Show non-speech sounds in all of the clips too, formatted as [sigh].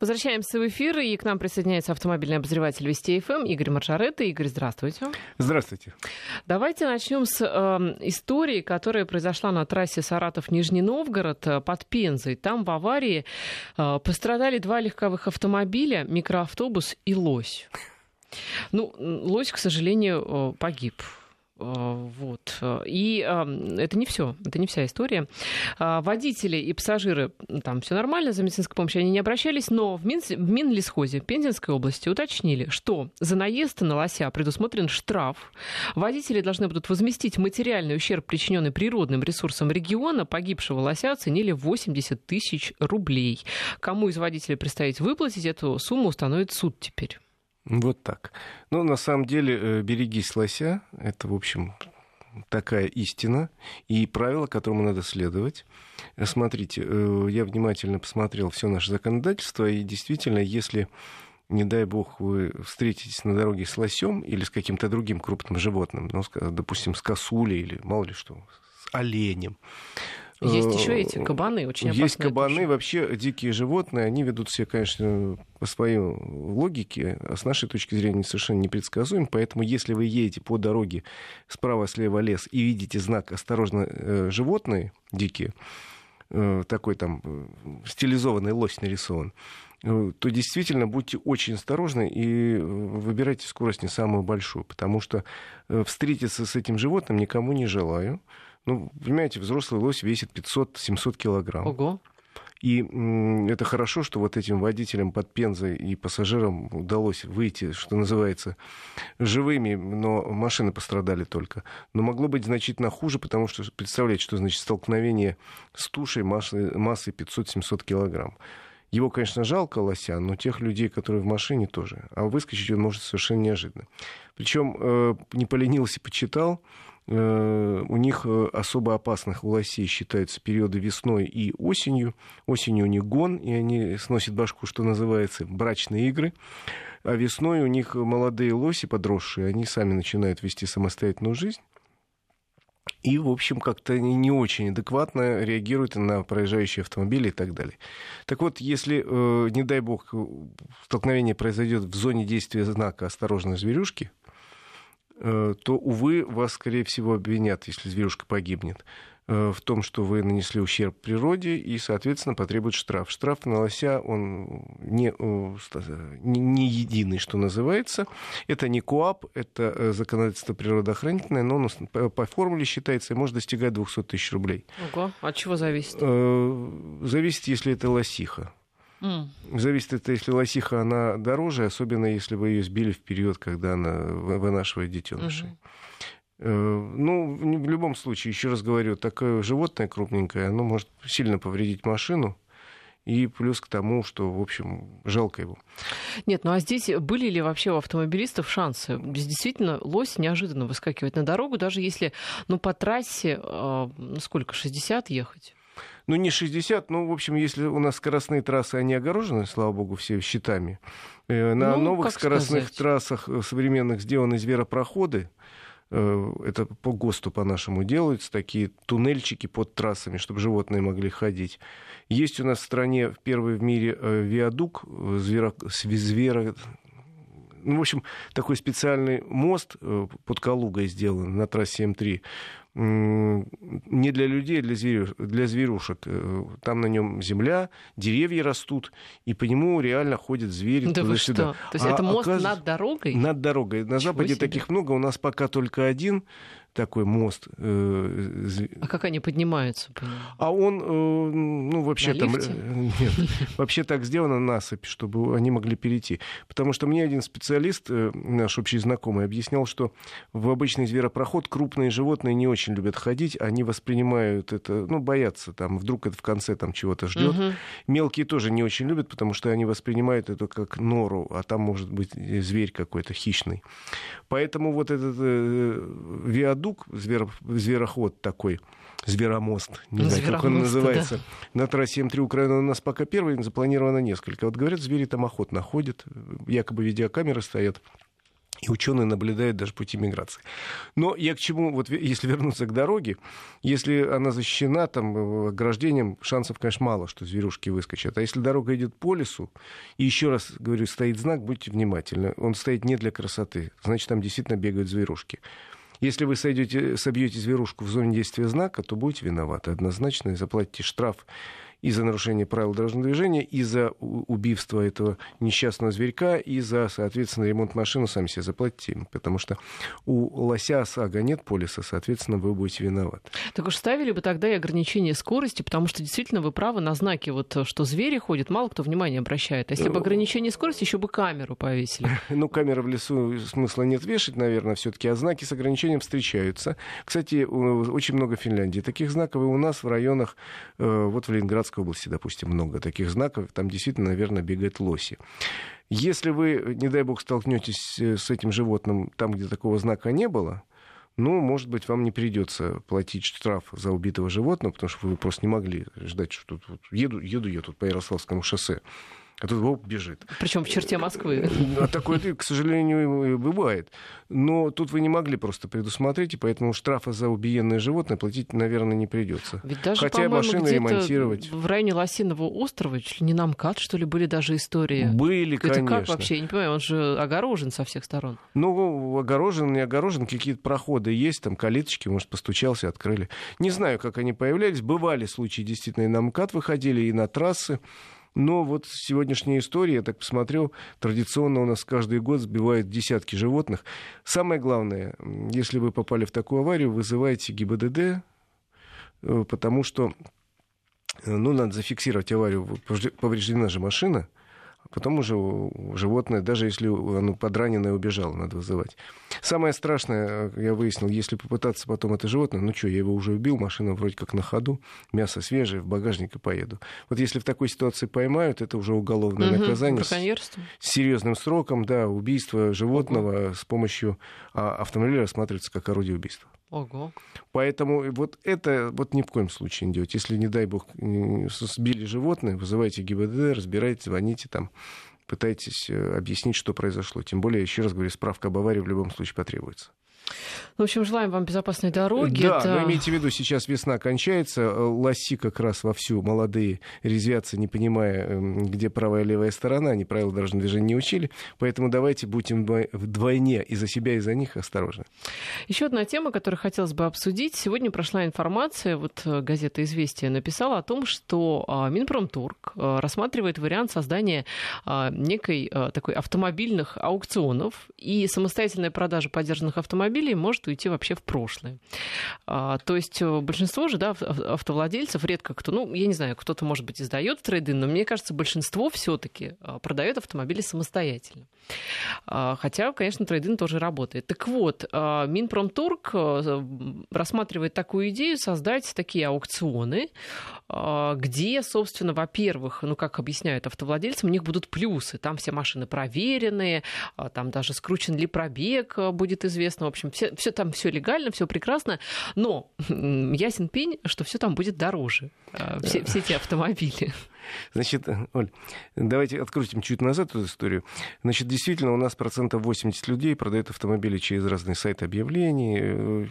Возвращаемся в эфир, и к нам присоединяется автомобильный обозреватель Вести ФМ Игорь Маржаретта. Игорь, здравствуйте. Здравствуйте. Давайте начнем с э, истории, которая произошла на трассе Саратов-Нижний Новгород э, под Пензой. Там в аварии э, пострадали два легковых автомобиля, микроавтобус и лось. Ну, лось, к сожалению, э, погиб. Э, вот. И это не все, это не вся история. А, водители и пассажиры, там все нормально, за медицинской помощью они не обращались, но в, Мин, в Минлесхозе Пензенской области уточнили, что за наезд на лося предусмотрен штраф. Водители должны будут возместить материальный ущерб, причиненный природным ресурсам региона. Погибшего лося оценили 80 тысяч рублей. Кому из водителей предстоит выплатить эту сумму, установит суд теперь. Вот так. Ну, на самом деле, э, берегись лося. Это, в общем, такая истина и правило, которому надо следовать. Э, смотрите, э, я внимательно посмотрел все наше законодательство, и действительно, если не дай бог, вы встретитесь на дороге с лосем или с каким-то другим крупным животным, ну, допустим, с косулей или мало ли что, с оленем, есть еще эти кабаны, очень опасные. Есть кабаны, тоже. вообще дикие животные, они ведут себя, конечно, по своей логике, а с нашей точки зрения совершенно непредсказуем. Поэтому, если вы едете по дороге справа-слева лес и видите знак «Осторожно, э, животные дикие», э, такой там э, стилизованный лось нарисован, то действительно будьте очень осторожны и выбирайте скорость не самую большую, потому что встретиться с этим животным никому не желаю. Ну, понимаете, взрослый лось весит 500-700 килограмм. Ого. И это хорошо, что вот этим водителям под Пензой и пассажирам удалось выйти, что называется, живыми, но машины пострадали только. Но могло быть значительно хуже, потому что представляете, что значит столкновение с тушей массой, массой 500-700 килограмм. Его, конечно, жалко лося, но тех людей, которые в машине, тоже. А выскочить он может совершенно неожиданно. Причем э, не поленился, почитал. Э, у них э, особо опасных у лосей считаются периоды весной и осенью. Осенью у них гон, и они сносят башку, что называется, брачные игры. А весной у них молодые лоси, подросшие, они сами начинают вести самостоятельную жизнь. И, в общем, как-то не очень адекватно реагируют на проезжающие автомобили и так далее. Так вот, если, э, не дай бог, столкновение произойдет в зоне действия знака «Осторожно, зверюшки», то, увы, вас, скорее всего, обвинят, если зверюшка погибнет, э, в том, что вы нанесли ущерб природе и, соответственно, потребует штраф. Штраф на лося, он не, э, не единый, что называется. Это не КОАП, это законодательство природоохранительное, но он по формуле считается и может достигать 200 тысяч рублей. Ого, от чего зависит? Зависит, если это лосиха. Mm. Зависит это, если лосиха, она дороже, особенно если вы ее сбили в период, когда она вынашивает детенышей. Mm-hmm. Ну, в любом случае, еще раз говорю, такое животное крупненькое, оно может сильно повредить машину, и плюс к тому, что, в общем, жалко его. Нет, ну а здесь были ли вообще у автомобилистов шансы? Действительно, лось неожиданно выскакивает на дорогу, даже если, ну, по трассе, э, сколько, 60 ехать? Ну, не 60, ну, в общем, если у нас скоростные трассы, они огорожены, слава богу, все щитами. Э, на ну, новых скоростных сказать? трассах э, современных сделаны зверопроходы, э, это по ГОСТу по-нашему делаются, такие туннельчики под трассами, чтобы животные могли ходить. Есть у нас в стране первый в мире виадук, зверо, зверо, ну, в общем, такой специальный мост под Калугой сделан на трассе М3 не для людей, а для, зверю, для зверушек. Э, там на нем земля, деревья растут, и по нему реально ходят звери да туда-сюда. То есть а, это мост оказ... над дорогой? Над дорогой. На Чего Западе себе? таких много, у нас пока только один такой мост. Э, а как они поднимаются? А он, э, ну, вообще там... Э, [laughs] нет, вообще так сделано насыпь, чтобы они могли перейти. Потому что мне один специалист, наш общий знакомый, объяснял, что в обычный зверопроход крупные животные не очень любят ходить, они воспринимают это, ну, боятся, там, вдруг это в конце там чего-то ждет. Угу. Мелкие тоже не очень любят, потому что они воспринимают это как нору, а там может быть зверь какой-то хищный. Поэтому вот этот э, виадук зверо, звероход такой, зверомост, не знаю, как он называется, да. на трассе М3 Украина у нас пока первый, запланировано несколько. Вот говорят, звери там охотно ходят, якобы видеокамеры стоят. И ученые наблюдают даже пути миграции. Но я к чему, вот если вернуться к дороге, если она защищена там э, ограждением, шансов, конечно, мало, что зверюшки выскочат. А если дорога идет по лесу, и еще раз говорю, стоит знак, будьте внимательны. Он стоит не для красоты, значит, там действительно бегают зверушки. Если вы сойдете, собьете зверушку в зоне действия знака, то будете виноваты однозначно и заплатите штраф и за нарушение правил дорожного движения, и за убийство этого несчастного зверька, и за, соответственно, ремонт машины сами себе заплатите. Потому что у лося ОСАГО нет полиса, соответственно, вы будете виноваты. Так уж ставили бы тогда и ограничение скорости, потому что действительно вы правы на знаке, вот, что звери ходят, мало кто внимание обращает. А если бы ну, ограничение скорости, еще бы камеру повесили. [laughs] Ну, камеры в лесу смысла нет вешать, наверное, все-таки, а знаки с ограничением встречаются. Кстати, очень много в Финляндии таких знаков, и у нас в районах, э, вот в Ленинградской Ленинградской области, допустим, много таких знаков, там действительно, наверное, бегают лоси. Если вы, не дай бог, столкнетесь с этим животным там, где такого знака не было, ну, может быть, вам не придется платить штраф за убитого животного, потому что вы просто не могли ждать, что тут еду, еду я тут по Ярославскому шоссе а тут оп, бежит. Причем в черте Москвы. А такое, к сожалению, бывает. Но тут вы не могли просто предусмотреть, и поэтому штрафа за убиенное животное платить, наверное, не придется. Ведь даже, Хотя машины ремонтировать. В районе Лосиного острова, чуть ли не на МКАД, что ли, были даже истории. Были, Это конечно. как вообще? Я не понимаю, он же огорожен со всех сторон. Ну, огорожен, не огорожен, какие-то проходы есть, там калиточки, может, постучался, открыли. Не знаю, как они появлялись. Бывали случаи, действительно, и на МКАД выходили, и на трассы. Но вот сегодняшняя история, я так посмотрел, традиционно у нас каждый год сбивают десятки животных. Самое главное, если вы попали в такую аварию, вызывайте ГИБДД, э, потому что э, ну, надо зафиксировать аварию, повреждена же машина – Потом уже животное, даже если оно подраненное убежало, надо вызывать. Самое страшное, э, я выяснил, если попытаться потом это животное, ну что, я его уже убил, машина вроде как на ходу, мясо свежее, в багажник и поеду. Вот если в такой ситуации поймают, это уже уголовное угу, наказание с, с серьезным сроком, да, убийство животного Ого. с помощью а, автомобиля рассматривается как орудие убийства. Ого. Поэтому вот это вот ни в коем случае не делать. Если, не дай бог, сбили животное, вызывайте ГИБДД, разбирайте, звоните там, пытайтесь э, объяснить, что произошло. Тем более, еще раз говорю, справка об аварии в любом случае потребуется. В общем, желаем вам безопасной дороги. Да, Это... но имейте в виду, сейчас весна кончается, э, лоси как раз вовсю молодые резвятся, не понимая, эм, где правая и левая сторона, они правила дорожного движения не учили, поэтому давайте будем вдвойне и за себя, и за них осторожны. Еще одна тема, которую хотелось бы обсудить. Сегодня прошла информация, вот э, газета «Известия» написала о том, что а, Минпромторг э, рассматривает вариант создания а, некой такой автомобильных аукционов и самостоятельная продажа поддержанных автомобилей может может уйти вообще в прошлое. А, то есть э, большинство же да, автовладельцев, редко кто, ну, я не знаю, кто-то, может быть, издает трейдинг, но мне кажется, большинство все-таки а, продает автомобили самостоятельно. А, хотя, конечно, трейдинг тоже работает. Так вот, Минпромторг рассматривает такую идею создать такие аукционы, где, собственно, во-первых, ну, как объясняют автовладельцам, у них будут плюсы. Там все машины проверенные, там даже скручен ли пробег будет известно. В общем, все, все там все легально, все прекрасно. Но ясен пень, что все там будет дороже. Все, все эти автомобили. Значит, Оль, давайте открутим чуть назад эту историю. Значит, действительно, у нас процентов 80 людей продают автомобили через разные сайты объявлений,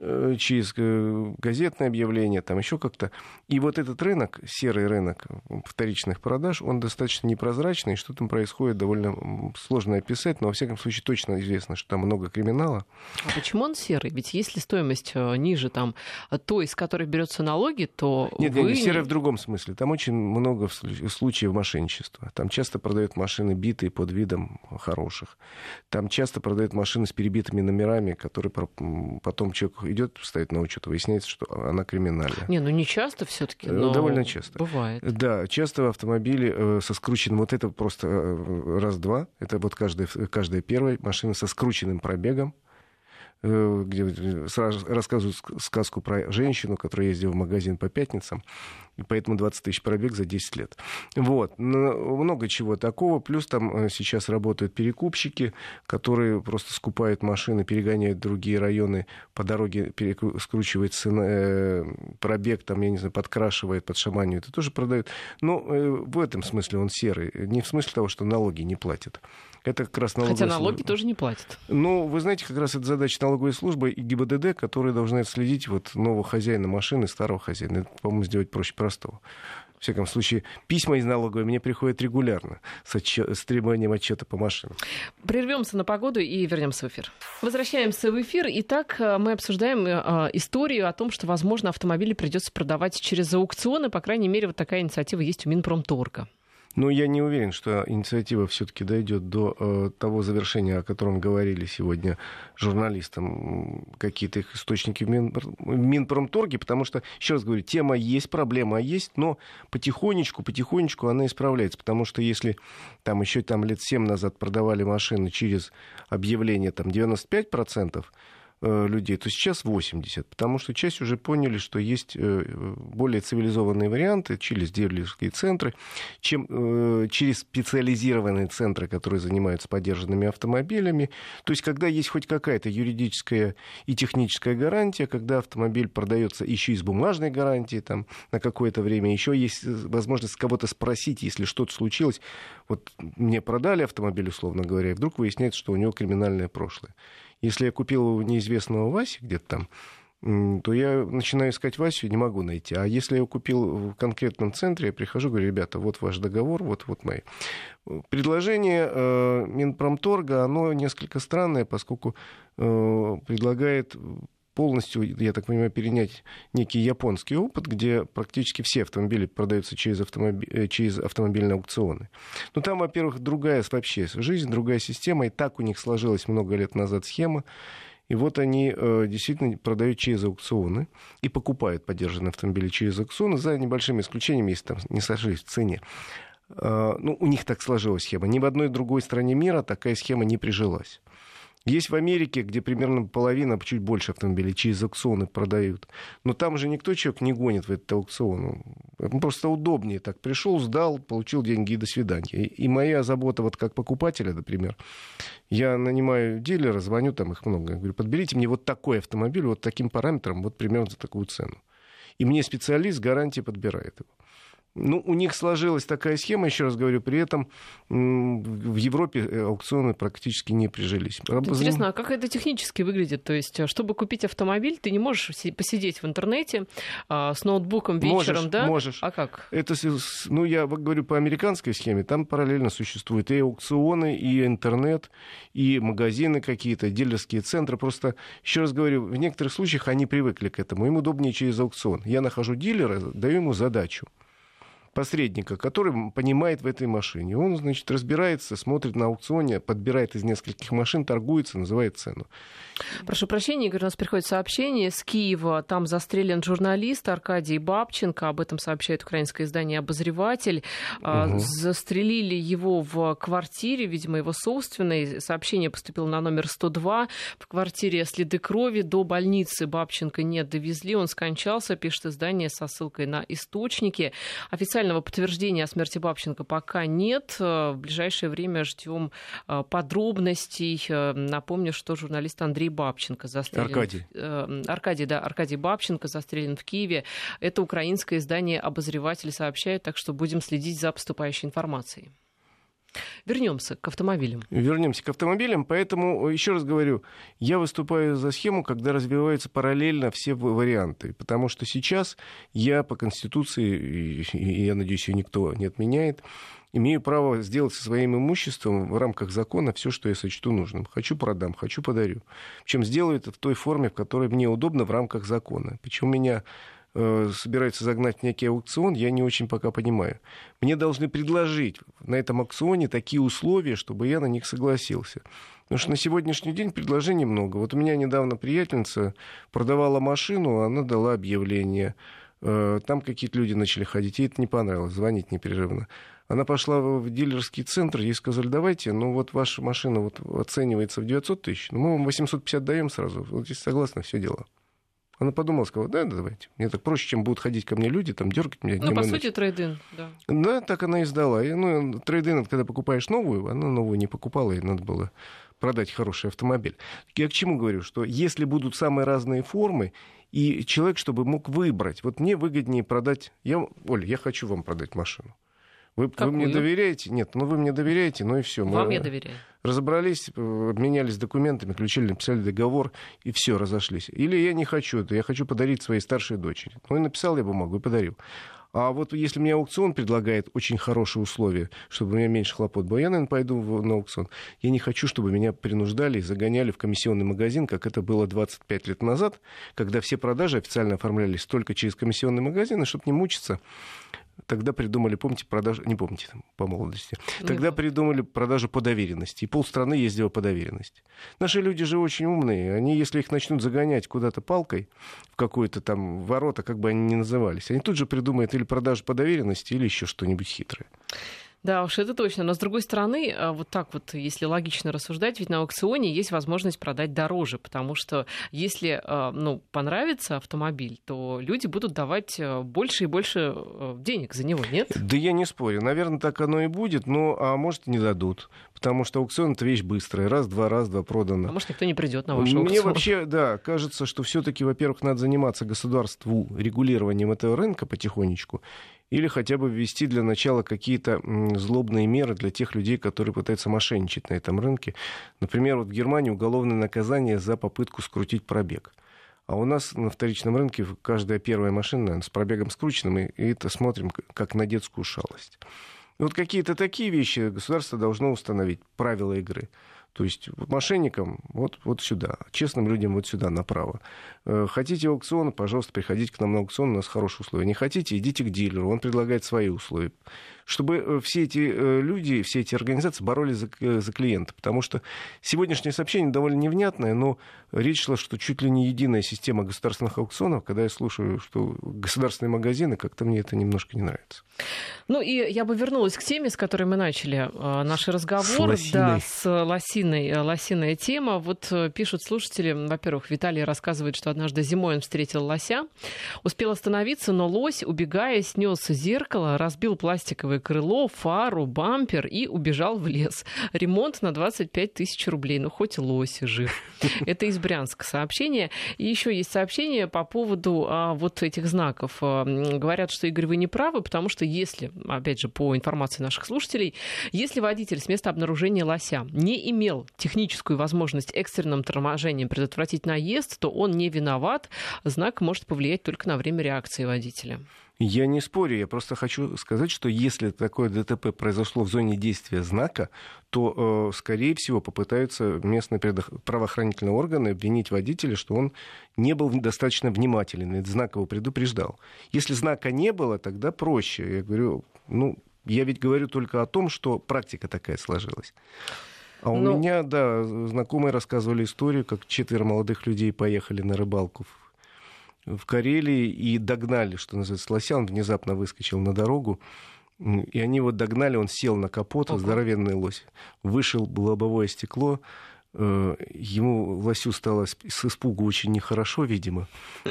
через э, газетное объявление, там еще как-то. И вот этот рынок, серый рынок вторичных продаж, он достаточно непрозрачный, что там происходит, довольно сложно описать, но во всяком случае точно известно, что там много криминала. А почему он серый? Ведь если стоимость э, ниже там той, из которой берется налоги, то Нет, вы... нет, серый в другом смысле. Там очень много случаев мошенничества. Там часто продают машины битые под видом хороших. Там часто продают машины с перебитыми номерами, которые потом человек идет, ставит на учет, выясняется, что она криминальная. Не, ну не часто все-таки, э, но довольно часто. Бывает. Да, часто автомобили э, со скрученным, вот это просто э, раз-два, это вот каждая, каждая первая машина со скрученным пробегом, э, где рассказывают сказку про женщину, которая ездила в магазин по пятницам, и поэтому 20 тысяч пробег за 10 лет. Вот. Много чего такого. Плюс там сейчас работают перекупщики, которые просто скупают машины, перегоняют другие районы по дороге, скручивает пробег, там, я не знаю, подкрашивает, подшаманивает, и тоже продают. Но в этом смысле он серый. Не в смысле того, что налоги не платят. Это как раз налоговая Хотя налоги служба. тоже не платят. Ну, вы знаете, как раз это задача налоговой службы и ГИБДД, которые должны отследить вот нового хозяина машины, старого хозяина. Это, по-моему, сделать проще простого. В всяком случае, письма из налоговой мне приходят регулярно с, отчет, с требованием отчета по машинам. Прервемся на погоду и вернемся в эфир. Возвращаемся в эфир. Итак, э, мы обсуждаем э, историю о том, что, возможно, автомобили придется продавать через аукционы. По крайней мере, вот такая инициатива есть у Минпромторга. Но я не уверен, что инициатива все-таки дойдет до э, того завершения, о котором говорили сегодня журналистам какие-то их источники в, Мин, в Минпромторге, потому что, еще раз говорю, тема есть, проблема есть, но потихонечку, потихонечку она исправляется, потому что если там еще там лет 7 назад продавали машины через объявление там 95%, Э, людей, то сейчас 80, потому что часть уже поняли, что есть э, более цивилизованные варианты через дилерские центры, чем э, через специализированные центры, которые занимаются поддержанными автомобилями. То есть, когда есть хоть какая-то юридическая и техническая гарантия, когда автомобиль продается еще и с бумажной гарантией там, на какое-то время, еще есть возможность кого-то спросить, если что-то случилось. Вот мне продали автомобиль, условно говоря, и вдруг выясняется, что у него криминальное прошлое. Если я купил у неизвестного Васи где-то там, то я начинаю искать Васю и не могу найти. А если я купил в конкретном центре, я прихожу, говорю, ребята, вот ваш договор, вот, вот мои. Предложение э, Минпромторга, оно несколько странное, поскольку э, предлагает полностью, я так понимаю, перенять некий японский опыт, где практически все автомобили продаются через, автомоби... Э, через автомобильные аукционы. Но там, во-первых, другая вообще жизнь, другая система, и так у них сложилась много лет назад схема. И вот они э, действительно продают через аукционы и покупают поддержанные автомобили через аукционы, за небольшими исключениями, если там не сошлись в цене. Э, ну, у них так сложилась схема. Ни в одной другой стране мира такая схема не прижилась. Есть в Америке, где примерно половина, чуть больше автомобилей через аукционы продают. Но там же никто человек не гонит в этот аукцион. Просто удобнее так. Пришел, сдал, получил деньги и до свидания. И моя забота вот как покупателя, например, я нанимаю дилера, звоню, там их много. Я говорю, подберите мне вот такой автомобиль, вот таким параметром, вот примерно за такую цену. И мне специалист гарантии подбирает его. Ну, у них сложилась такая схема, еще раз говорю, при этом в Европе э, аукционы практически не прижились. Интересно, а как это технически выглядит? То есть, э, чтобы купить автомобиль, ты не можешь посидеть в интернете а, с ноутбуком вечером, можешь, да? Можешь. А как? Это, ну, я говорю по американской схеме, там параллельно существуют и аукционы, и интернет, и магазины какие-то, дилерские центры. Просто, еще раз говорю, в некоторых случаях они привыкли к этому. Им удобнее через аукцион. Я нахожу дилера, даю ему задачу посредника, который понимает в этой машине. Он, значит, разбирается, смотрит на аукционе, подбирает из нескольких машин, торгуется, называет цену. Прошу прощения, Игорь, у нас приходит сообщение с Киева. Там застрелен журналист Аркадий Бабченко. Об этом сообщает украинское издание «Обозреватель». Угу. Застрелили его в квартире, видимо, его собственной. Сообщение поступило на номер 102. В квартире следы крови. До больницы Бабченко не довезли. Он скончался, пишет издание со ссылкой на источники. Официального подтверждения о смерти Бабченко пока нет. В ближайшее время ждем э, подробностей. Э, напомню, что журналист Андрей Бабченко застрелен. Аркадий. Э, Аркадий, да, Аркадий Бабченко застрелен в Киеве. Это украинское издание «Обозреватель» сообщает, так что будем следить за поступающей информацией. Вернемся к автомобилям. Вернемся к автомобилям. Поэтому, еще раз говорю, я выступаю за схему, когда развиваются параллельно все варианты. Потому что сейчас я по Конституции, и я надеюсь, ее никто не отменяет, имею право сделать со своим имуществом в рамках закона все, что я сочту нужным. Хочу продам, хочу подарю. Причем сделаю это в той форме, в которой мне удобно в рамках закона. Почему меня собираются загнать некий аукцион, я не очень пока понимаю. Мне должны предложить на этом аукционе такие условия, чтобы я на них согласился. Потому что на сегодняшний день предложений много. Вот у меня недавно приятельница продавала машину, она дала объявление. Э, там какие-то люди начали ходить, ей это не понравилось, звонить непрерывно. Она пошла в дилерский центр, ей сказали, давайте, ну вот ваша машина вот оценивается в 900 тысяч, ну мы вам 850 даем сразу, вот здесь согласны, все дело. Она подумала, сказала, да, да, давайте. Мне так проще, чем будут ходить ко мне люди, там, дергать меня. Ну, по сути, трейдин, да. Да, так она и сдала. И, ну, трейдин, когда покупаешь новую, она новую не покупала, ей надо было продать хороший автомобиль. Я к чему говорю? Что если будут самые разные формы, и человек, чтобы мог выбрать, вот мне выгоднее продать... Я, Оля, я хочу вам продать машину. Вы, вы мне доверяете? Нет, ну вы мне доверяете, ну и все. Вам мы я доверяю. Разобрались, э, обменялись документами, ключили, написали договор, и все, разошлись. Или я не хочу это, я хочу подарить своей старшей дочери. Ну и написал я бумагу и подарил. А вот если мне аукцион предлагает очень хорошие условия, чтобы у меня меньше хлопот было, я, наверное, пойду на аукцион. Я не хочу, чтобы меня принуждали и загоняли в комиссионный магазин, как это было 25 лет назад, когда все продажи официально оформлялись только через комиссионный магазин, и чтобы не мучиться, Тогда придумали, помните, продажу, не помните, по молодости, тогда придумали продажу по доверенности, и полстраны ездило по доверенности. Наши люди же очень умные, они, если их начнут загонять куда-то палкой в какое-то там ворота, как бы они ни назывались, они тут же придумают или продажу по доверенности, или еще что-нибудь хитрое. Да уж, это точно. Но с другой стороны, а, вот так вот, если логично рассуждать, ведь на аукционе есть возможность продать дороже, потому что если а, ну, понравится автомобиль, то люди будут давать а, больше и больше денег за него, нет? Да я не спорю. Наверное, так оно и будет, но а может не дадут. Потому что аукцион это вещь быстрая. Раз, два, раз, два продано. А может, никто не придет на ваш аукцион. Мне вообще, да, кажется, что все-таки, во-первых, надо заниматься государству регулированием этого рынка потихонечку или хотя бы ввести для начала какие-то злобные меры для тех людей, которые пытаются мошенничать на этом рынке. Например, вот в Германии уголовное наказание за попытку скрутить пробег. А у нас на вторичном рынке каждая первая машина наверное, с пробегом скрученным, и это смотрим как на детскую шалость. И вот какие-то такие вещи государство должно установить, правила игры. То есть мошенникам вот, вот сюда, честным людям вот сюда, направо. Э, хотите аукцион, пожалуйста, приходите к нам на аукцион, у нас хорошие условия. Не хотите, идите к дилеру, он предлагает свои условия чтобы э, все эти э, люди, все эти организации боролись за, за клиента. Потому что сегодняшнее сообщение довольно невнятное, но речь шла, что чуть ли не единая система государственных аукционов. Когда я слушаю, что государственные магазины, как-то мне это немножко не нравится. Ну и я бы вернулась к теме, с которой мы начали наш разговор. С да, с лосиной. Лосиная тема. Вот пишут слушатели, во-первых, Виталий рассказывает, что однажды зимой он встретил лося, успел остановиться, но лось, убегая, снес зеркало, разбил пластиковые крыло, фару, бампер и убежал в лес. Ремонт на 25 тысяч рублей. Ну, хоть лось жив. [laughs] Это из Брянска сообщение. И еще есть сообщение по поводу а, вот этих знаков. А, говорят, что, Игорь, вы не правы, потому что если, опять же, по информации наших слушателей, если водитель с места обнаружения лося не имел техническую возможность экстренным торможением предотвратить наезд, то он не виноват. Знак может повлиять только на время реакции водителя. Я не спорю, я просто хочу сказать, что если такое ДТП произошло в зоне действия знака, то, э, скорее всего, попытаются местные правоохранительные органы обвинить водителя, что он не был достаточно внимателен, этот знак его предупреждал. Если знака не было, тогда проще. Я говорю, ну, я ведь говорю только о том, что практика такая сложилась. А у Но... Ну меня, да, знакомые рассказывали историю, как четверо молодых людей поехали на рыбалку в Карелии и догнали, что называется, лося. Он внезапно выскочил на дорогу. И они его догнали, он сел на капот, Ого. здоровенный лось. Вышел лобовое стекло, Э, ему лосю стало с испугу очень нехорошо, видимо.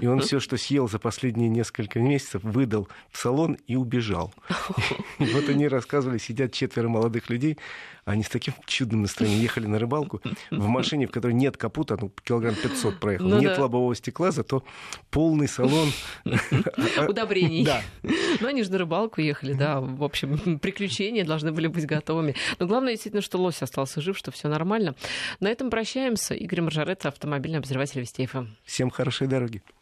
И он все, что съел за последние несколько месяцев, выдал в салон и убежал. [laughs] И вот они рассказывали, сидят четверо молодых людей, они с таким [laughs] чудным настроением ехали на рыбалку в машине, в которой нет капута, ну, килограмм 500 проехал, ну, нет да. лобового стекла, зато полный салон. [laughs] Удобрений. Да. Ну, они же на рыбалку ехали, да, в общем, приключения должны были быть готовыми. Но главное, действительно, что лось остался жив, что все нормально. На этом прощаемся. Игорь Маржарет, автомобильный обозреватель Вестейфа. Всем хорошей дороги.